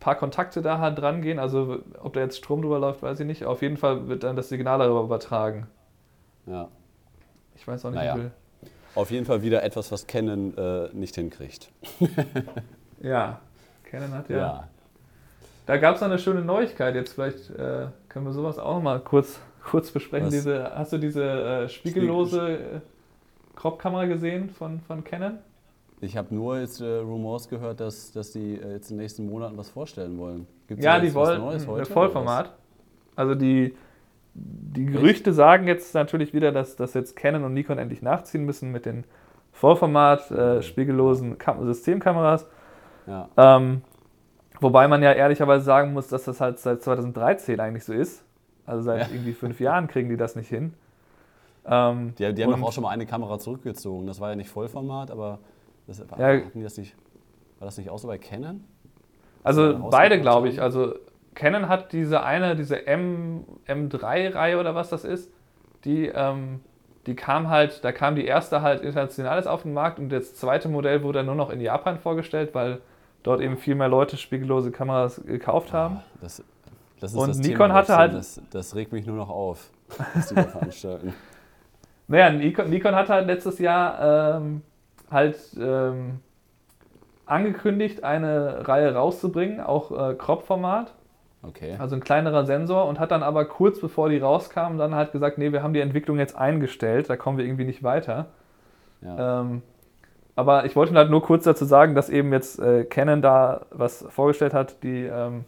paar Kontakte da halt dran gehen. Also ob da jetzt Strom drüber läuft, weiß ich nicht. Auf jeden Fall wird dann das Signal darüber übertragen. Ja. Ich weiß auch nicht, Naja. wie viel. Auf jeden Fall wieder etwas, was Canon äh, nicht hinkriegt. Ja, Canon hat ja. Da gab es eine schöne Neuigkeit. Jetzt vielleicht äh, können wir sowas auch noch mal kurz, kurz besprechen. Was? Diese, hast du diese äh, spiegellose äh, Crop-Kamera gesehen von, von Canon? Ich habe nur jetzt äh, Rumors gehört, dass, dass die äh, jetzt in den nächsten Monaten was vorstellen wollen. Gibt's Ja, die wollen Neues ein heute, Vollformat. Also die, die Gerüchte sagen jetzt natürlich wieder, dass, dass jetzt Canon und Nikon endlich nachziehen müssen mit den Vollformat, äh, spiegellosen Kam Systemkameras. Ja. Ähm, wobei man ja ehrlicherweise sagen muss, dass das halt seit 2013 eigentlich so ist. Also seit Ja. irgendwie fünf Jahren kriegen die das nicht hin. Ähm, Die, die haben doch auch schon mal eine Kamera zurückgezogen. Das war ja nicht Vollformat, aber das, war, Ja. das nicht, war das nicht auch so bei Canon? Also beide, glaube ich. Also Canon hat diese eine, diese M, M3-Reihe oder was das ist, die, ähm, die kam halt, da kam die erste halt internationales auf den Markt und das zweite Modell wurde dann nur noch in Japan vorgestellt, weil dort eben viel mehr Leute spiegellose Kameras gekauft haben. Das, das ist Und das Nikon Thema, hatte halt- Das, das regt mich nur noch auf, was die da veranstalten. Naja, Nikon, Nikon hat halt letztes Jahr ähm, halt ähm, angekündigt, eine Reihe rauszubringen, auch äh, Crop-Format. Okay. Also ein kleinerer Sensor und hat dann aber kurz bevor die rauskamen, dann halt gesagt, nee, wir haben die Entwicklung jetzt eingestellt, da kommen wir irgendwie nicht weiter. Ja. Ähm, aber ich wollte halt nur kurz dazu sagen, dass eben jetzt äh, Canon da was vorgestellt hat. Die ähm,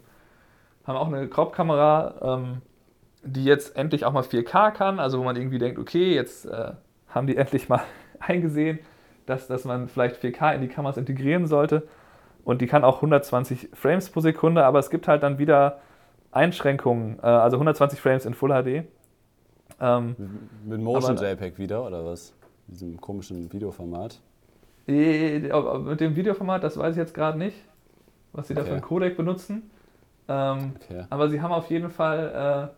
haben auch eine Crop-Kamera, ähm, die jetzt endlich auch mal 4K kann, also wo man irgendwie denkt, okay, jetzt äh, haben die endlich mal eingesehen, dass, dass man vielleicht 4K in die Kameras integrieren sollte. Und die kann auch 120 Frames pro Sekunde, aber es gibt halt dann wieder Einschränkungen, äh, also 120 Frames in Full HD. Ähm, Mit Motion aber- JPEG wieder oder was? Diesem komischen Videoformat. Eh, aber Mit dem Videoformat, das weiß ich jetzt gerade nicht, was sie da für Okay. einen Codec benutzen. Ähm, Okay. aber sie haben auf jeden Fall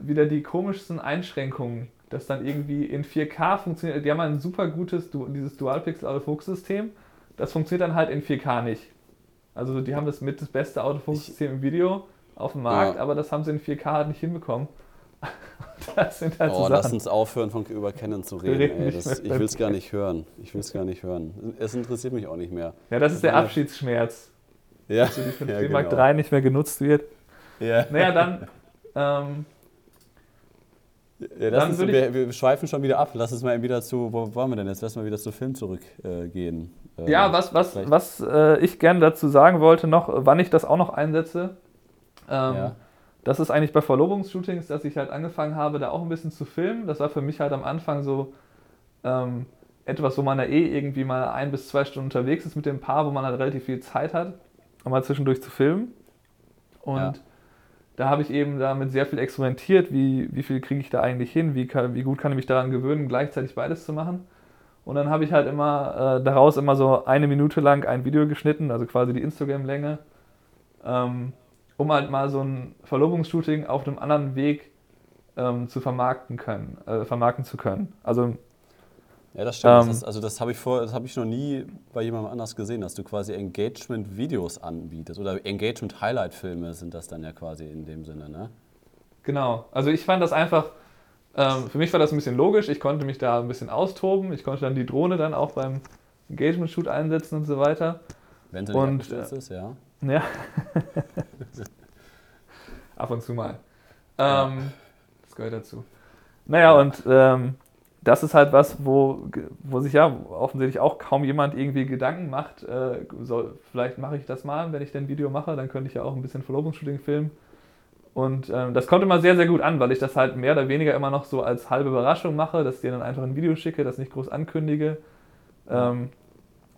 äh, wieder die komischsten Einschränkungen, dass dann irgendwie in 4K funktioniert. Die haben ein super gutes, Du- dieses Dual-Pixel-Autofokus-System. Das funktioniert dann halt in 4K nicht. Also die haben das mit das beste Autofokus-System im Video auf dem Markt, Ja. aber das haben sie in 4K halt nicht hinbekommen. das sind halt Oh, so lass uns aufhören, von, über Canon zu reden. reden Ey, das, ich will es gar nicht hören. Ich will es gar nicht hören. Es interessiert mich auch nicht mehr. Ja, das ist der Meine- Abschiedsschmerz, Ja, dass die 5D ja, Mark genau. III nicht mehr genutzt wird. Ja. Naja, dann. Ähm, Ja, Dann würde wir, wir schweifen schon wieder ab. Lass uns mal wieder zu, wo waren wir denn jetzt? Lass mal wieder zu Film zurückgehen. Äh. Ähm, ja, was, was, vielleicht- was äh, ich gerne dazu sagen wollte noch, wann ich das auch noch einsetze, Ähm, ja. Das ist eigentlich bei Verlobungsshootings, dass ich halt angefangen habe, da auch ein bisschen zu filmen. Das war für mich halt am Anfang so ähm, etwas, wo man ja eh irgendwie mal ein bis zwei Stunden unterwegs ist mit dem Paar, wo man halt relativ viel Zeit hat, um mal zwischendurch zu filmen. Und ja. da habe ich eben damit sehr viel experimentiert, wie, wie viel kriege ich da eigentlich hin, wie, kann, wie gut kann ich mich daran gewöhnen, gleichzeitig beides zu machen. Und dann habe ich halt immer äh, daraus immer so eine Minute lang ein Video geschnitten, also quasi die Instagram-Länge, ähm, um halt mal so ein Verlobungsshooting auf einem anderen Weg ähm, zu vermarkten können, äh, vermarkten zu können. Also ja, das stimmt. Ähm, das ist, also das habe ich vor, das habe ich noch nie bei jemandem anders gesehen, dass du quasi Engagement-Videos anbietest oder Engagement-Highlight-Filme sind das dann ja quasi in dem Sinne, ne? Genau. Also ich fand das einfach, ähm, für mich war das ein bisschen logisch. Ich konnte mich da ein bisschen austoben. Ich konnte dann die Drohne dann auch beim Engagement-Shoot einsetzen und so weiter. Wenn sie nicht und, äh, ist, ja. Ja. Ab und zu mal. Ähm, das gehört dazu. Naja, und ähm, das ist halt was, wo, wo sich ja offensichtlich auch kaum jemand irgendwie Gedanken macht. Äh, soll, vielleicht mache ich das mal, wenn ich dann ein Video mache, dann könnte ich ja auch ein bisschen Verlobungsshooting filmen. Und ähm, das kommt immer sehr, sehr gut an, weil ich das halt mehr oder weniger immer noch so als halbe Überraschung mache, dass ich dann einfach ein Video schicke, das nicht groß ankündige. Ähm,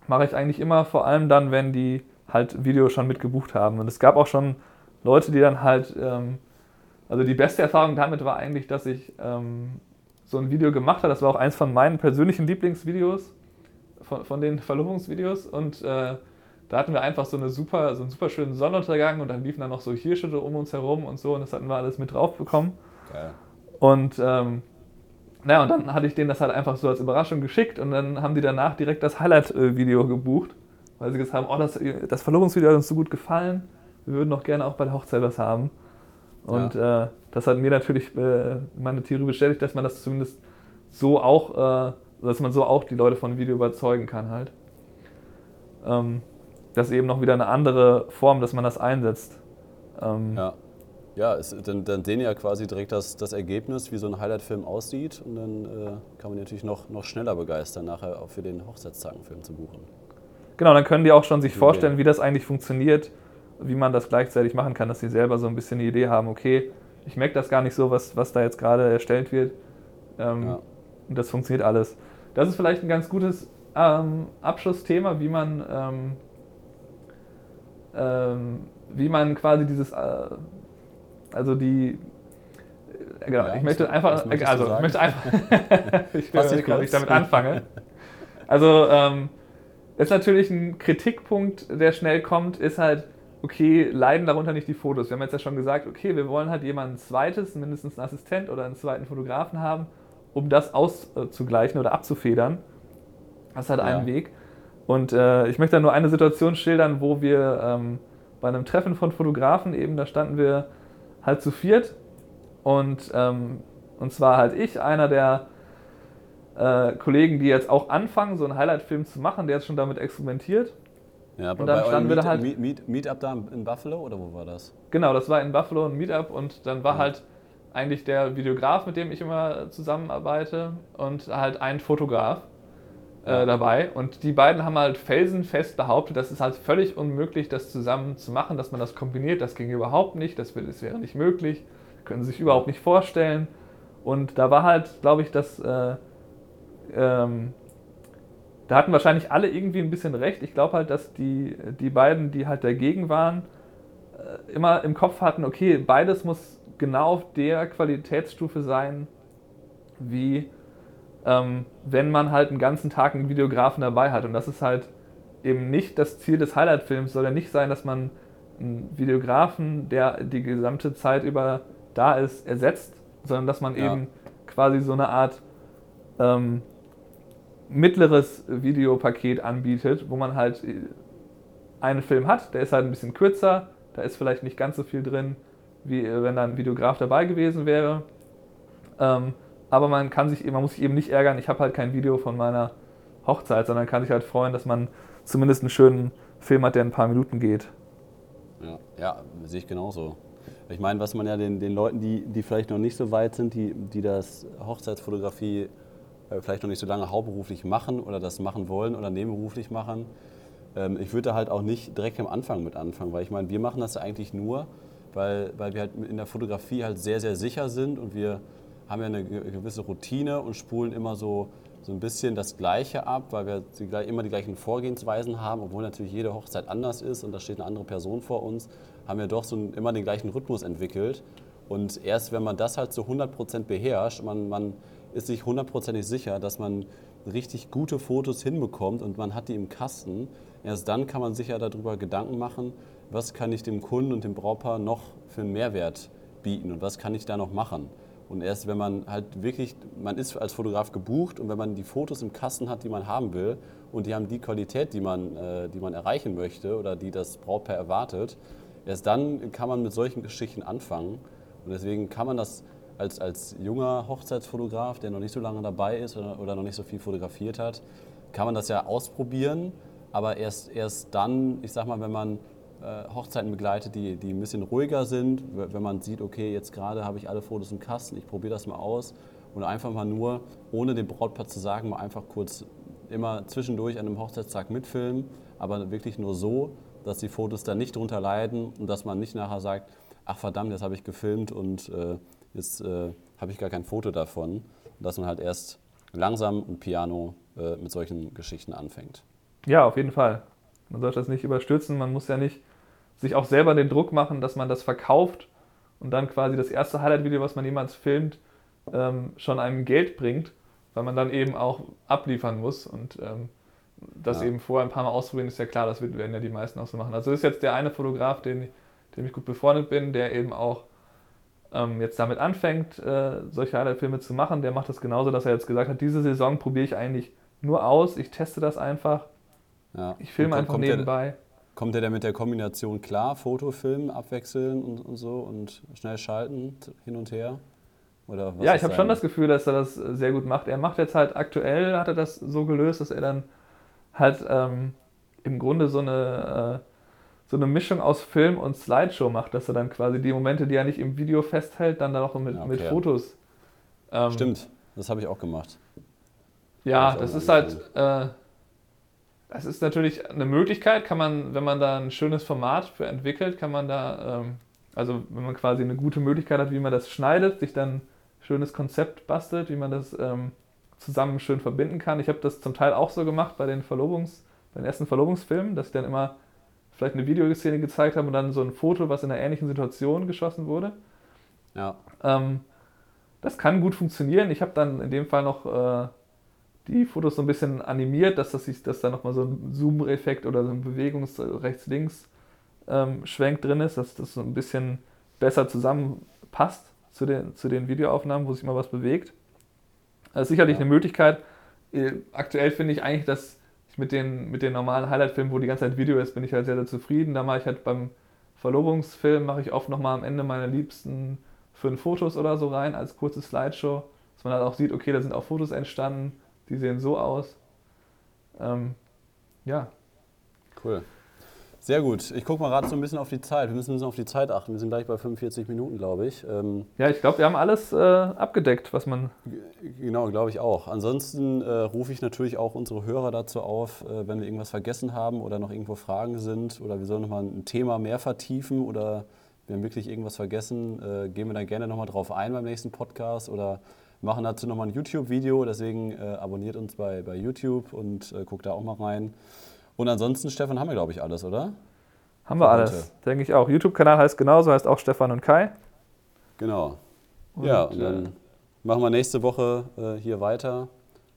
mache ich eigentlich immer, vor allem dann, wenn die halt Video schon mitgebucht haben. Und es gab auch schon Leute, die dann halt, ähm, also die beste Erfahrung damit war eigentlich, dass ich ähm, so ein Video gemacht hat. Das war auch eins von meinen persönlichen Lieblingsvideos, von, von den Verlobungsvideos. Und äh, da hatten wir einfach so, eine super, so einen super schönen Sonnenuntergang und dann liefen dann noch so Hirsche um uns herum und so und das hatten wir alles mit drauf bekommen. Geil. Und ähm, naja, und dann hatte ich denen das halt einfach so als Überraschung geschickt und dann haben die danach direkt das Highlight-Video gebucht, weil sie gesagt haben, oh, das, das Verlobungsvideo hat uns so gut gefallen, wir würden doch gerne auch bei der Hochzeit was haben. Und ja. äh, das hat mir natürlich äh, meine Theorie bestätigt, dass man das zumindest so auch, äh, dass man so auch die Leute von Video überzeugen kann halt. Ähm, das ist eben noch wieder eine andere Form, dass man das einsetzt. Ähm, ja. Ja, es, dann, dann sehen ja quasi direkt das, das Ergebnis, wie so ein Highlight-Film aussieht. Und dann äh, kann man natürlich noch, noch schneller begeistern, nachher auch für den Hochzeitstagenfilm zu buchen. Genau, dann können die auch schon sich vorstellen, wie das eigentlich funktioniert wie man das gleichzeitig machen kann, dass sie selber so ein bisschen eine Idee haben, okay, ich merke das gar nicht so, was, was da jetzt gerade erstellt wird. Ähm, ja. Und das funktioniert alles. Das ist vielleicht ein ganz gutes ähm, Abschlussthema, wie man, ähm, ähm wie man quasi dieses, äh, also die, äh, genau, ja, ich möchte einfach, also ich möchte einfach, ich weiß nicht, wie ich damit anfange. Also, ähm, ist natürlich ein Kritikpunkt, der schnell kommt, ist halt, okay, leiden darunter nicht die Fotos. Wir haben jetzt ja schon gesagt, okay, wir wollen halt jemanden zweites, mindestens einen Assistent oder einen zweiten Fotografen haben, um das auszugleichen oder abzufedern. Das ist halt ja. ein Weg. Und äh, ich möchte da nur eine Situation schildern, wo wir ähm, bei einem Treffen von Fotografen eben, da standen wir halt zu viert und, ähm, und zwar halt ich, einer der äh, Kollegen, die jetzt auch anfangen, so einen Highlight-Film zu machen, der jetzt schon damit experimentiert ja, aber und dann standen wir da halt. Meet, Meet, Meetup da in Buffalo oder wo war das? Genau, das war in Buffalo ein Meetup und dann war ja. halt eigentlich der Videograf, mit dem ich immer zusammenarbeite und halt ein Fotograf äh, dabei. Und die beiden haben halt felsenfest behauptet, das ist halt völlig unmöglich, das zusammen zu machen, dass man das kombiniert. Das ging überhaupt nicht, das, das wäre nicht möglich, können sie sich überhaupt nicht vorstellen. Und da war halt, glaube ich, das. Äh, ähm, da hatten wahrscheinlich alle irgendwie ein bisschen recht. Ich glaube halt, dass die, die beiden, die halt dagegen waren, äh, immer im Kopf hatten, okay, beides muss genau auf der Qualitätsstufe sein, wie ähm, wenn man halt einen ganzen Tag einen Videografen dabei hat. Und das ist halt eben nicht das Ziel des Highlight-Films, soll ja nicht sein, dass man einen Videografen, der die gesamte Zeit über da ist, ersetzt, sondern dass man ja. eben quasi so eine Art ähm, mittleres Videopaket anbietet, wo man halt äh, einen Film hat, der ist halt ein bisschen kürzer, da ist vielleicht nicht ganz so viel drin, wie äh, wenn da ein Videograf dabei gewesen wäre. Ähm, aber man kann sich, man muss sich eben nicht ärgern, ich habe halt kein Video von meiner Hochzeit, sondern kann sich halt freuen, dass man zumindest einen schönen Film hat, der ein paar Minuten geht. Ja, ja sehe ich genauso. Ich meine, was man ja den, den Leuten, die, die vielleicht noch nicht so weit sind, die, die das Hochzeitsfotografie vielleicht noch nicht so lange hauptberuflich machen oder das machen wollen oder nebenberuflich machen. Ähm, ich würde da halt auch nicht direkt am Anfang mit anfangen, weil ich meine, wir machen das eigentlich nur, weil, weil wir halt in der Fotografie halt sehr, sehr sicher sind und wir haben ja eine gewisse Routine und spulen immer so, so ein bisschen das Gleiche ab, weil wir die, immer die gleichen Vorgehensweisen haben, obwohl natürlich jede Hochzeit anders ist und da steht eine andere Person vor uns, haben wir doch so ein, immer den gleichen Rhythmus entwickelt. Und erst wenn man das halt zu 100% beherrscht, man, man ist sich hundertprozentig sicher, dass man richtig gute Fotos hinbekommt und man hat die im Kasten, erst dann kann man sich ja darüber Gedanken machen, was kann ich dem Kunden und dem Brautpaar noch für einen Mehrwert bieten und was kann ich da noch machen. Und erst wenn man halt wirklich, man ist als Fotograf gebucht und wenn man die Fotos im Kasten hat, die man haben will und die haben die Qualität, die man, äh, die man erreichen möchte oder die das Brautpaar erwartet, erst dann kann man mit solchen Geschichten anfangen. Und deswegen kann man das als, als junger Hochzeitsfotograf, der noch nicht so lange dabei ist oder, oder noch nicht so viel fotografiert hat, kann man das ja ausprobieren. Aber erst, erst dann, ich sag mal, wenn man äh, Hochzeiten begleitet, die, die ein bisschen ruhiger sind, wenn man sieht, okay, jetzt gerade habe ich alle Fotos im Kasten, ich probiere das mal aus und einfach mal nur, ohne dem Brautpaar zu sagen, mal einfach kurz immer zwischendurch an einem Hochzeitstag mitfilmen, aber wirklich nur so, dass die Fotos dann nicht drunter leiden und dass man nicht nachher sagt, ach verdammt, jetzt habe ich gefilmt und äh, jetzt äh, habe ich gar kein Foto davon. Und dass man halt erst langsam und piano äh, mit solchen Geschichten anfängt. Ja, auf jeden Fall. Man sollte das nicht überstürzen. Man muss ja nicht sich auch selber den Druck machen, dass man das verkauft und dann quasi das erste Highlight-Video, was man jemals filmt, ähm, schon einem Geld bringt, weil man dann eben auch abliefern muss und ähm, das ja. eben vorher ein paar Mal ausprobieren, ist ja klar, das werden ja die meisten auch so machen. Also ist jetzt der eine Fotograf, den, dem ich gut befreundet bin, der eben auch ähm, jetzt damit anfängt, äh, solche Highlight-Filme zu machen, der macht das genauso, dass er jetzt gesagt hat, diese Saison probiere ich eigentlich nur aus, ich teste das einfach, ja. ich filme einfach nebenbei. Der, kommt der da mit der Kombination klar, Foto, Film, abwechseln und, und so und schnell schalten, hin und her? Ja, ich habe schon das Gefühl, dass er das sehr gut macht. Er macht jetzt halt aktuell, hat er das so gelöst, dass er dann halt ähm, im Grunde so eine... Äh, so eine Mischung aus Film und Slideshow macht, dass er dann quasi die Momente, die er nicht im Video festhält, dann auch mit, okay. mit Fotos. Ähm, Stimmt, das habe ich auch gemacht. Ja, das ist halt, äh, das ist natürlich eine Möglichkeit, kann man, wenn man da ein schönes Format für entwickelt, kann man da, ähm, also wenn man quasi eine gute Möglichkeit hat, wie man das schneidet, sich dann ein schönes Konzept bastelt, wie man das ähm, zusammen schön verbinden kann. Ich habe das zum Teil auch so gemacht bei den Verlobungs, bei den ersten Verlobungsfilmen, dass ich dann immer vielleicht eine Videoszene gezeigt haben und dann so ein Foto, was in einer ähnlichen Situation geschossen wurde. Ja. Ähm, das kann gut funktionieren. Ich habe dann in dem Fall noch äh, die Fotos so ein bisschen animiert, dass, das dass da nochmal so ein Zoom-Effekt oder so ein Bewegungs-Rechts-Links-Schwenk ähm, drin ist, dass das so ein bisschen besser zusammenpasst zu den, zu den Videoaufnahmen, wo sich mal was bewegt. Das ist sicherlich ja. eine Möglichkeit. Äh, aktuell finde ich eigentlich, dass mit den, mit den normalen Highlight-Filmen, wo die ganze Zeit Video ist, bin ich halt sehr, sehr zufrieden. Da mache ich halt beim Verlobungsfilm, mache ich oft nochmal am Ende meine liebsten fünf Fotos oder so rein als kurze Slideshow, dass man halt auch sieht, okay, da sind auch Fotos entstanden, die sehen so aus. Ähm, ja. Cool. Sehr gut. Ich gucke mal gerade so ein bisschen auf die Zeit. Wir müssen ein bisschen auf die Zeit achten. Wir sind gleich bei 45 Minuten, glaube ich. Ähm ja, ich glaube, wir haben alles äh, abgedeckt, was man. Genau, glaube ich auch. Ansonsten äh, rufe ich natürlich auch unsere Hörer dazu auf, äh, wenn wir irgendwas vergessen haben oder noch irgendwo Fragen sind oder wir sollen nochmal ein Thema mehr vertiefen oder wir haben wirklich irgendwas vergessen, äh, gehen wir dann gerne nochmal drauf ein beim nächsten Podcast oder machen dazu nochmal ein YouTube-Video. Deswegen äh, abonniert uns bei, bei YouTube und äh, guckt da auch mal rein. Und ansonsten, Stefan, haben wir, glaube ich, alles, oder? Haben wir alles, denke ich auch. YouTube-Kanal heißt genauso, heißt auch Stefan und Kai. Genau. Und, ja, und dann äh, machen wir nächste Woche äh, hier weiter.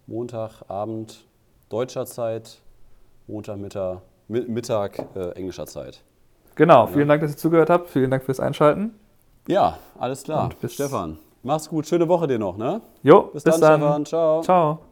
Montagabend deutscher Zeit, Montagmittag Mittag äh, englischer Zeit. Genau, vielen Dank, dass ihr zugehört habt. Vielen Dank fürs Einschalten. Ja, alles klar. Und bis Stefan. Mach's gut. Schöne Woche dir noch, ne? Jo, bis, bis dann, dann. Stefan. Ciao. Ciao.